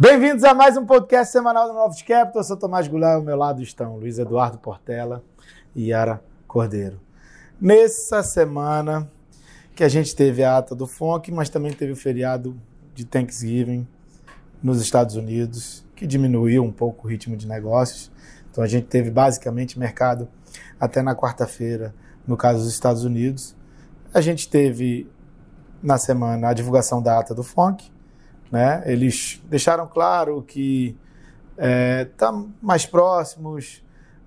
Bem-vindos a mais um podcast semanal do Novos Capital. Eu sou Tomás Goulart, ao meu lado estão Luiz Eduardo Portela e Yara Cordeiro. Nessa semana que a gente teve a ata do FONC, mas também teve o feriado de Thanksgiving nos Estados Unidos, que diminuiu um pouco o ritmo de negócios. Então a gente teve basicamente mercado até na quarta-feira, no caso dos Estados Unidos. A gente teve na semana a divulgação da ata do FONC, né? Eles deixaram claro que está é, tá mais próximos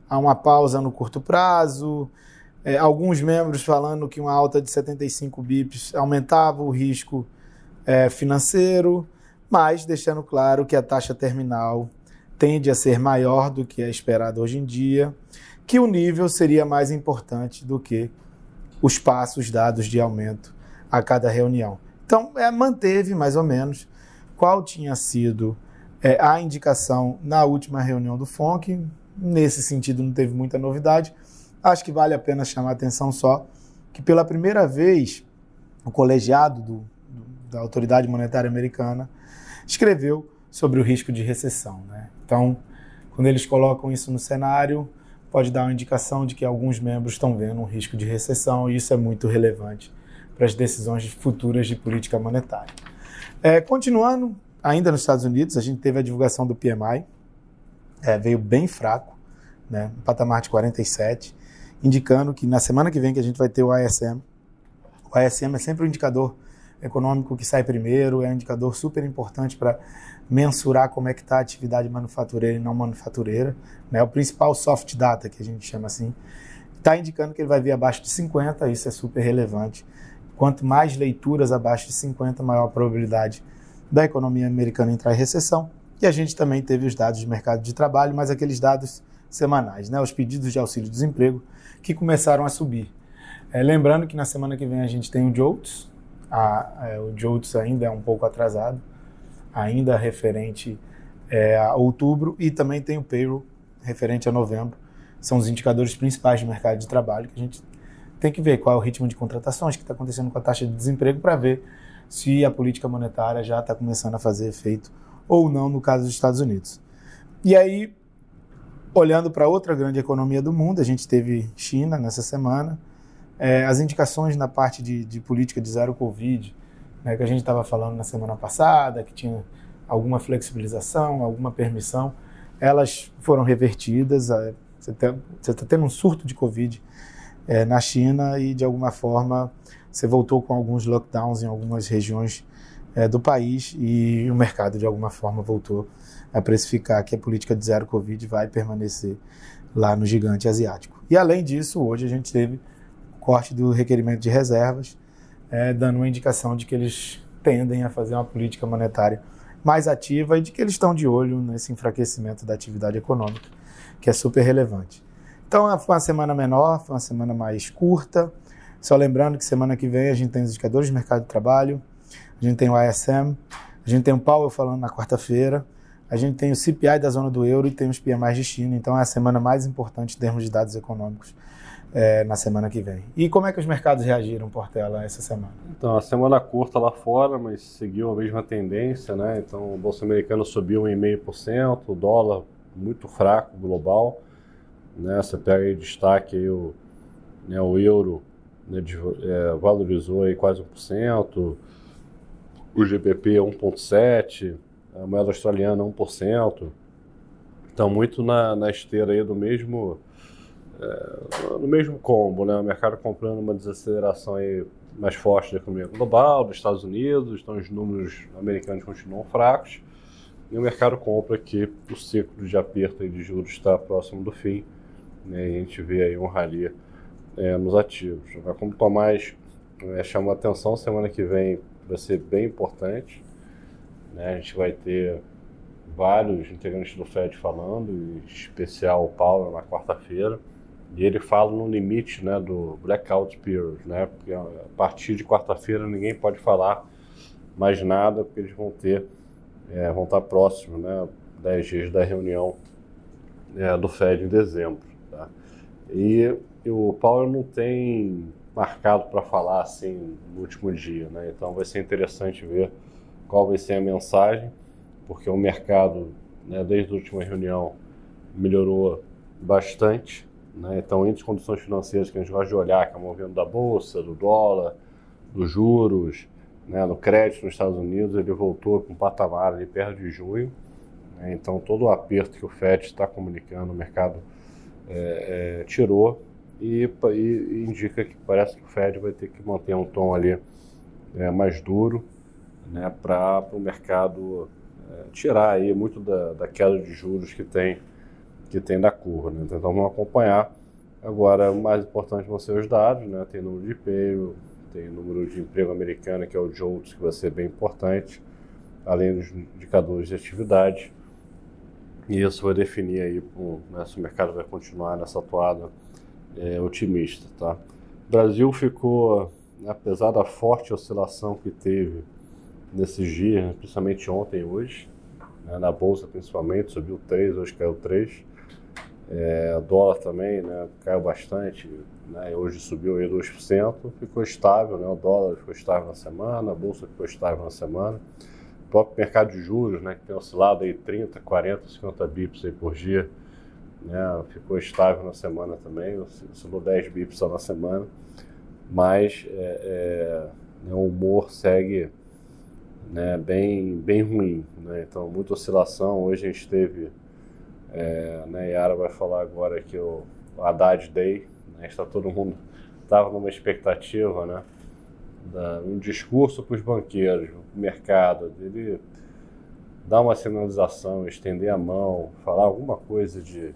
a uma pausa no curto prazo. É, alguns membros falando que uma alta de 75 bips aumentava o risco é, financeiro, mas deixando claro que a taxa terminal tende a ser maior do que é esperado hoje em dia, que o nível seria mais importante do que os passos dados de aumento a cada reunião. Então, é, manteve mais ou menos qual tinha sido é, a indicação na última reunião do FONC. Nesse sentido, não teve muita novidade. Acho que vale a pena chamar a atenção só que, pela primeira vez, o colegiado do, do, da Autoridade Monetária Americana escreveu sobre o risco de recessão. Né? Então, quando eles colocam isso no cenário, pode dar uma indicação de que alguns membros estão vendo um risco de recessão, e isso é muito relevante para as decisões futuras de política monetária. É, continuando, ainda nos Estados Unidos, a gente teve a divulgação do PMI, é, veio bem fraco, né, um patamar de 47, indicando que na semana que vem que a gente vai ter o ISM. O ISM é sempre o indicador econômico que sai primeiro, é um indicador super importante para mensurar como é que está a atividade manufatureira e não manufatureira, né, o principal soft data que a gente chama assim, está indicando que ele vai vir abaixo de 50, isso é super relevante Quanto mais leituras abaixo de 50, maior a probabilidade da economia americana entrar em recessão. E a gente também teve os dados de mercado de trabalho, mas aqueles dados semanais, né? os pedidos de auxílio-desemprego, que começaram a subir. É, lembrando que na semana que vem a gente tem o JOLTS, a, é, o JOLTS ainda é um pouco atrasado, ainda referente é, a outubro, e também tem o payroll referente a novembro. São os indicadores principais de mercado de trabalho que a gente tem que ver qual é o ritmo de contratações que está acontecendo com a taxa de desemprego para ver se a política monetária já está começando a fazer efeito ou não no caso dos Estados Unidos. E aí, olhando para outra grande economia do mundo, a gente teve China nessa semana, é, as indicações na parte de, de política de zero Covid, né, que a gente estava falando na semana passada, que tinha alguma flexibilização, alguma permissão, elas foram revertidas. Você está tendo um surto de Covid é, na China e, de alguma forma, você voltou com alguns lockdowns em algumas regiões é, do país e o mercado, de alguma forma, voltou a precificar que a política de zero Covid vai permanecer lá no gigante asiático. E, além disso, hoje a gente teve corte do requerimento de reservas, é, dando uma indicação de que eles tendem a fazer uma política monetária mais ativa e de que eles estão de olho nesse enfraquecimento da atividade econômica, que é super relevante. Então foi uma semana menor, foi uma semana mais curta. Só lembrando que semana que vem a gente tem os indicadores de mercado de trabalho, a gente tem o ISM, a gente tem o Powell falando na quarta-feira, a gente tem o CPI da zona do euro e tem os PMIs de China. Então é a semana mais importante em termos de dados econômicos é, na semana que vem. E como é que os mercados reagiram, Portela, essa semana? Então, a semana curta lá fora, mas seguiu a mesma tendência, né? Então, o Bolsa Americano subiu 1,5%, o dólar muito fraco global. Né? Você pega em destaque aí o, né, o euro né, de, é, valorizou aí quase 1%, o GBP 1,7%, a moeda australiana 1%. Então, muito na, na esteira aí do mesmo, é, no mesmo combo, né? O mercado comprando uma desaceleração aí mais forte da economia global, dos Estados Unidos, então os números americanos continuam fracos, e o mercado compra que o ciclo de aperto de juros está próximo do fim, né, e a gente vê aí um rally é, nos ativos. Como o Tomás é, chamou a atenção, semana que vem vai ser bem importante. Né, a gente vai ter vários integrantes do FED falando, em especial o Paulo na quarta-feira. E ele fala no limite né, do blackout period, né, porque a partir de quarta-feira ninguém pode falar mais nada, porque eles vão ter, é, vão estar próximos, né, 10 dias da reunião é, do FED em dezembro. E, e o Paulo não tem marcado para falar assim no último dia, né? Então vai ser interessante ver qual vai ser a mensagem. porque o mercado, né, desde a última reunião, melhorou bastante. Né? Então, entre as condições financeiras que a gente gosta de olhar, que é o movimento da bolsa, do dólar, dos juros, né, crédito nos Estados Unidos, ele voltou para um patamar ali perto de junho. Né? Então, todo o aperto que o FED está comunicando, o mercado é, é, tirou e, e, indica que parece que o Fed vai ter que manter um tom ali é, mais duro né, para o mercado é, tirar aí muito da, da, queda de juros que tem, que tem da curva. Né? Então vamos acompanhar. Agora, o mais importante vão ser os dados, né? tem número de payroll, tem número de emprego americano, que é o JOLTS, que vai ser bem importante, além dos indicadores de atividade. E isso vai definir aí né, se o mercado vai continuar nessa atuada é, otimista. Tá? O Brasil ficou, né, apesar da forte oscilação que teve nesses dias, principalmente ontem e hoje, né, na Bolsa principalmente, subiu 3, hoje caiu 3. É, dólar também né, caiu bastante, né, hoje subiu aí 2%, ficou estável, né, o dólar ficou estável na semana, a Bolsa ficou estável na semana. Próprio mercado de juros, né, que tem oscilado aí 30, 40, 50 bips aí por dia, né, ficou estável na semana também, oscilou 10 bips só na semana, mas é, é, né, o humor segue né, bem, bem ruim. Né? Então, muita oscilação. Hoje a gente teve, é, né, Yara vai falar agora que o Haddad Day, né, está todo mundo, estava numa expectativa, né, da, um discurso para os banqueiros, o mercado, dele dar uma sinalização, estender a mão, falar alguma coisa de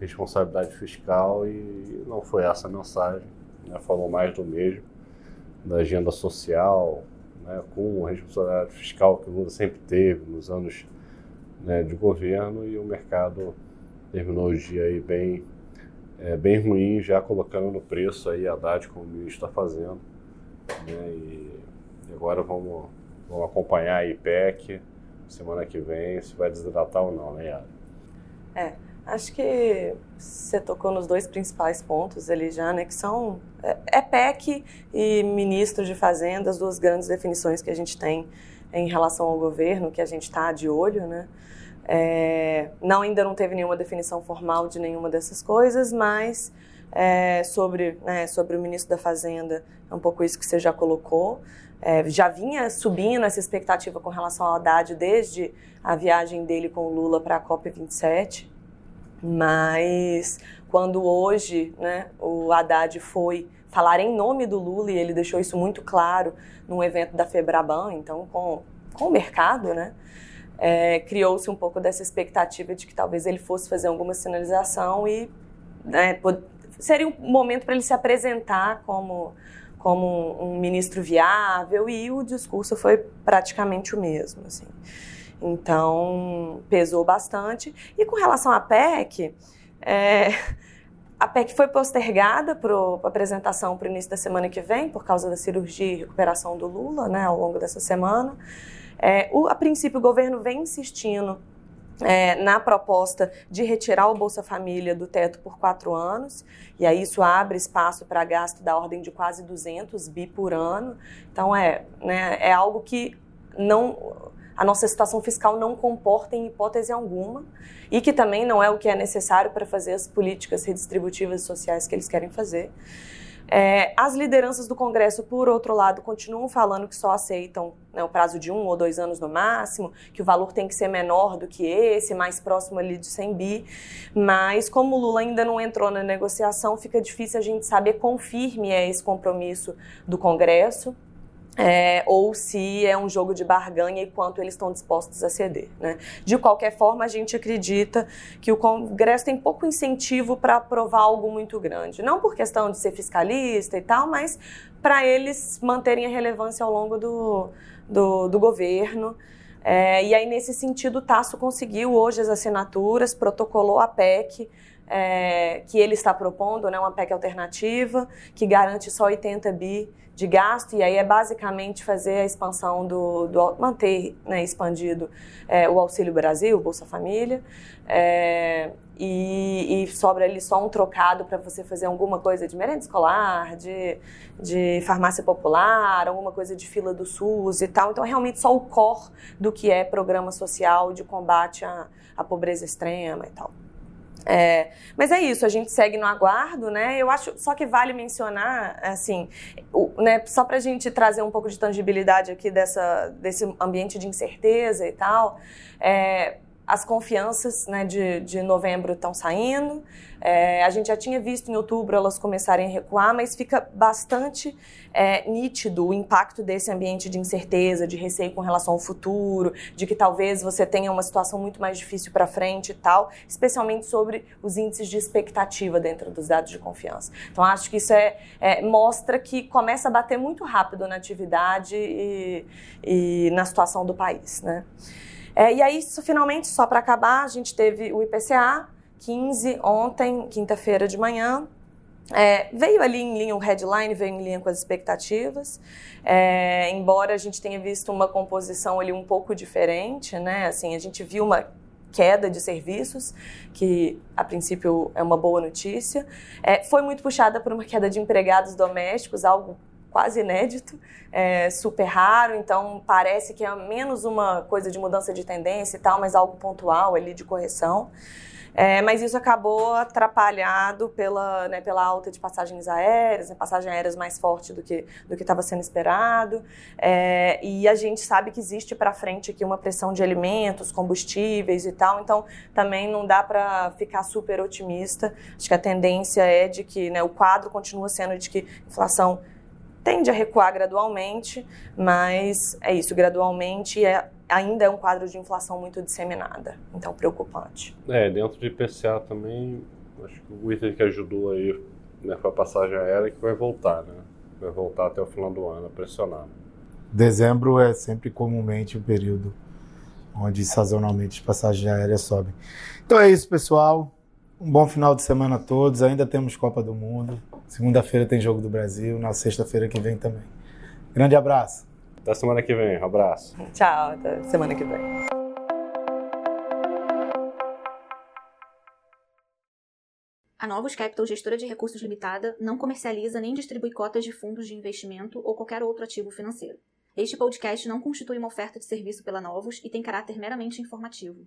responsabilidade fiscal e não foi essa a mensagem. Né? Falou mais do mesmo, da agenda social, né? com a responsabilidade fiscal que o Lula sempre teve nos anos né, de governo e o mercado terminou o dia aí bem, é, bem ruim, já colocando no preço aí a Haddad como o ministro está fazendo. Né? E, agora vamos, vamos acompanhar a IPEC semana que vem, se vai desidratar ou não, né, Yara? É, Acho que você tocou nos dois principais pontos ali já, né, que são é, é PEC e ministro de Fazenda, as duas grandes definições que a gente tem em relação ao governo, que a gente está de olho, né. É, não ainda não teve nenhuma definição formal de nenhuma dessas coisas, mas é, sobre, né, sobre o ministro da Fazenda, é um pouco isso que você já colocou. É, já vinha subindo essa expectativa com relação ao Haddad desde a viagem dele com o Lula para a COP27. Mas quando hoje né, o Haddad foi falar em nome do Lula, e ele deixou isso muito claro num evento da Febraban, então com, com o mercado, né? É, criou-se um pouco dessa expectativa de que talvez ele fosse fazer alguma sinalização e né, seria um momento para ele se apresentar como, como um ministro viável e o discurso foi praticamente o mesmo. Assim. Então, pesou bastante. E com relação à PEC, é, a PEC foi postergada para a apresentação para o início da semana que vem, por causa da cirurgia e recuperação do Lula, né, ao longo dessa semana. É, o, a princípio, o governo vem insistindo é, na proposta de retirar o Bolsa Família do teto por quatro anos, e aí isso abre espaço para gasto da ordem de quase 200 bi por ano. Então, é, né, é algo que não a nossa situação fiscal não comporta em hipótese alguma e que também não é o que é necessário para fazer as políticas redistributivas sociais que eles querem fazer. É, as lideranças do Congresso, por outro lado, continuam falando que só aceitam né, o prazo de um ou dois anos no máximo, que o valor tem que ser menor do que esse, mais próximo ali de 100 bi. Mas, como o Lula ainda não entrou na negociação, fica difícil a gente saber quão firme é esse compromisso do Congresso é, ou se é um jogo de barganha e quanto eles estão dispostos a ceder. Né? De qualquer forma, a gente acredita que o Congresso tem pouco incentivo para aprovar algo muito grande. Não por questão de ser fiscalista e tal, mas para eles manterem a relevância ao longo do, do, do governo. É, e aí, nesse sentido, o Tasso conseguiu hoje as assinaturas, protocolou a PEC é, que ele está propondo, né, uma PEC alternativa, que garante só 80 bi de gasto, e aí é basicamente fazer a expansão do, do manter né, expandido é, o Auxílio Brasil, Bolsa Família, é, e, e, sobra ali só um trocado para você fazer alguma coisa de merenda escolar, de, de farmácia popular, alguma coisa de fila do SUS e tal. Então, é realmente só o core do que é programa social de combate à, à pobreza extrema e tal. É, mas é isso, a gente segue no aguardo, né? Eu acho só que vale mencionar, assim, o, né, só para a gente trazer um pouco de tangibilidade aqui dessa, desse ambiente de incerteza e tal. É, as confianças né, de, de novembro estão saindo. É, a gente já tinha visto em outubro elas começarem a recuar, mas fica bastante é, nítido o impacto desse ambiente de incerteza, de receio com relação ao futuro, de que talvez você tenha uma situação muito mais difícil para frente e tal, especialmente sobre os índices de expectativa dentro dos dados de confiança. Então, acho que isso é, é mostra que começa a bater muito rápido na atividade e, e na situação do país. Né? É, e aí, finalmente, só para acabar, a gente teve o IPCA 15 ontem, quinta-feira de manhã. É, veio ali em linha o headline, veio em linha com as expectativas, é, embora a gente tenha visto uma composição ali um pouco diferente, né? Assim, a gente viu uma queda de serviços, que a princípio é uma boa notícia. É, foi muito puxada por uma queda de empregados domésticos, algo quase inédito, é, super raro, então parece que é menos uma coisa de mudança de tendência e tal, mas algo pontual ali de correção. É, mas isso acabou atrapalhado pela, né, pela alta de passagens aéreas, né, passagem aéreas mais forte do que do estava sendo esperado. É, e a gente sabe que existe para frente aqui uma pressão de alimentos, combustíveis e tal. Então também não dá para ficar super otimista. Acho que a tendência é de que né, o quadro continua sendo de que inflação tende a recuar gradualmente, mas é isso, gradualmente é, ainda é um quadro de inflação muito disseminada, então preocupante. É, dentro de IPCA também, acho que o item que ajudou aí né, foi a passagem aérea que vai voltar, né? Vai voltar até o final do ano, pressionado. Dezembro é sempre comumente o período onde sazonalmente as passagens aéreas sobem. Então é isso, pessoal. Um bom final de semana a todos. Ainda temos Copa do Mundo. Segunda-feira tem Jogo do Brasil, na sexta-feira que vem também. Grande abraço. Até semana que vem. Um abraço. Tchau, até semana que vem. A Novos Capital, gestora de recursos limitada, não comercializa nem distribui cotas de fundos de investimento ou qualquer outro ativo financeiro. Este podcast não constitui uma oferta de serviço pela Novos e tem caráter meramente informativo.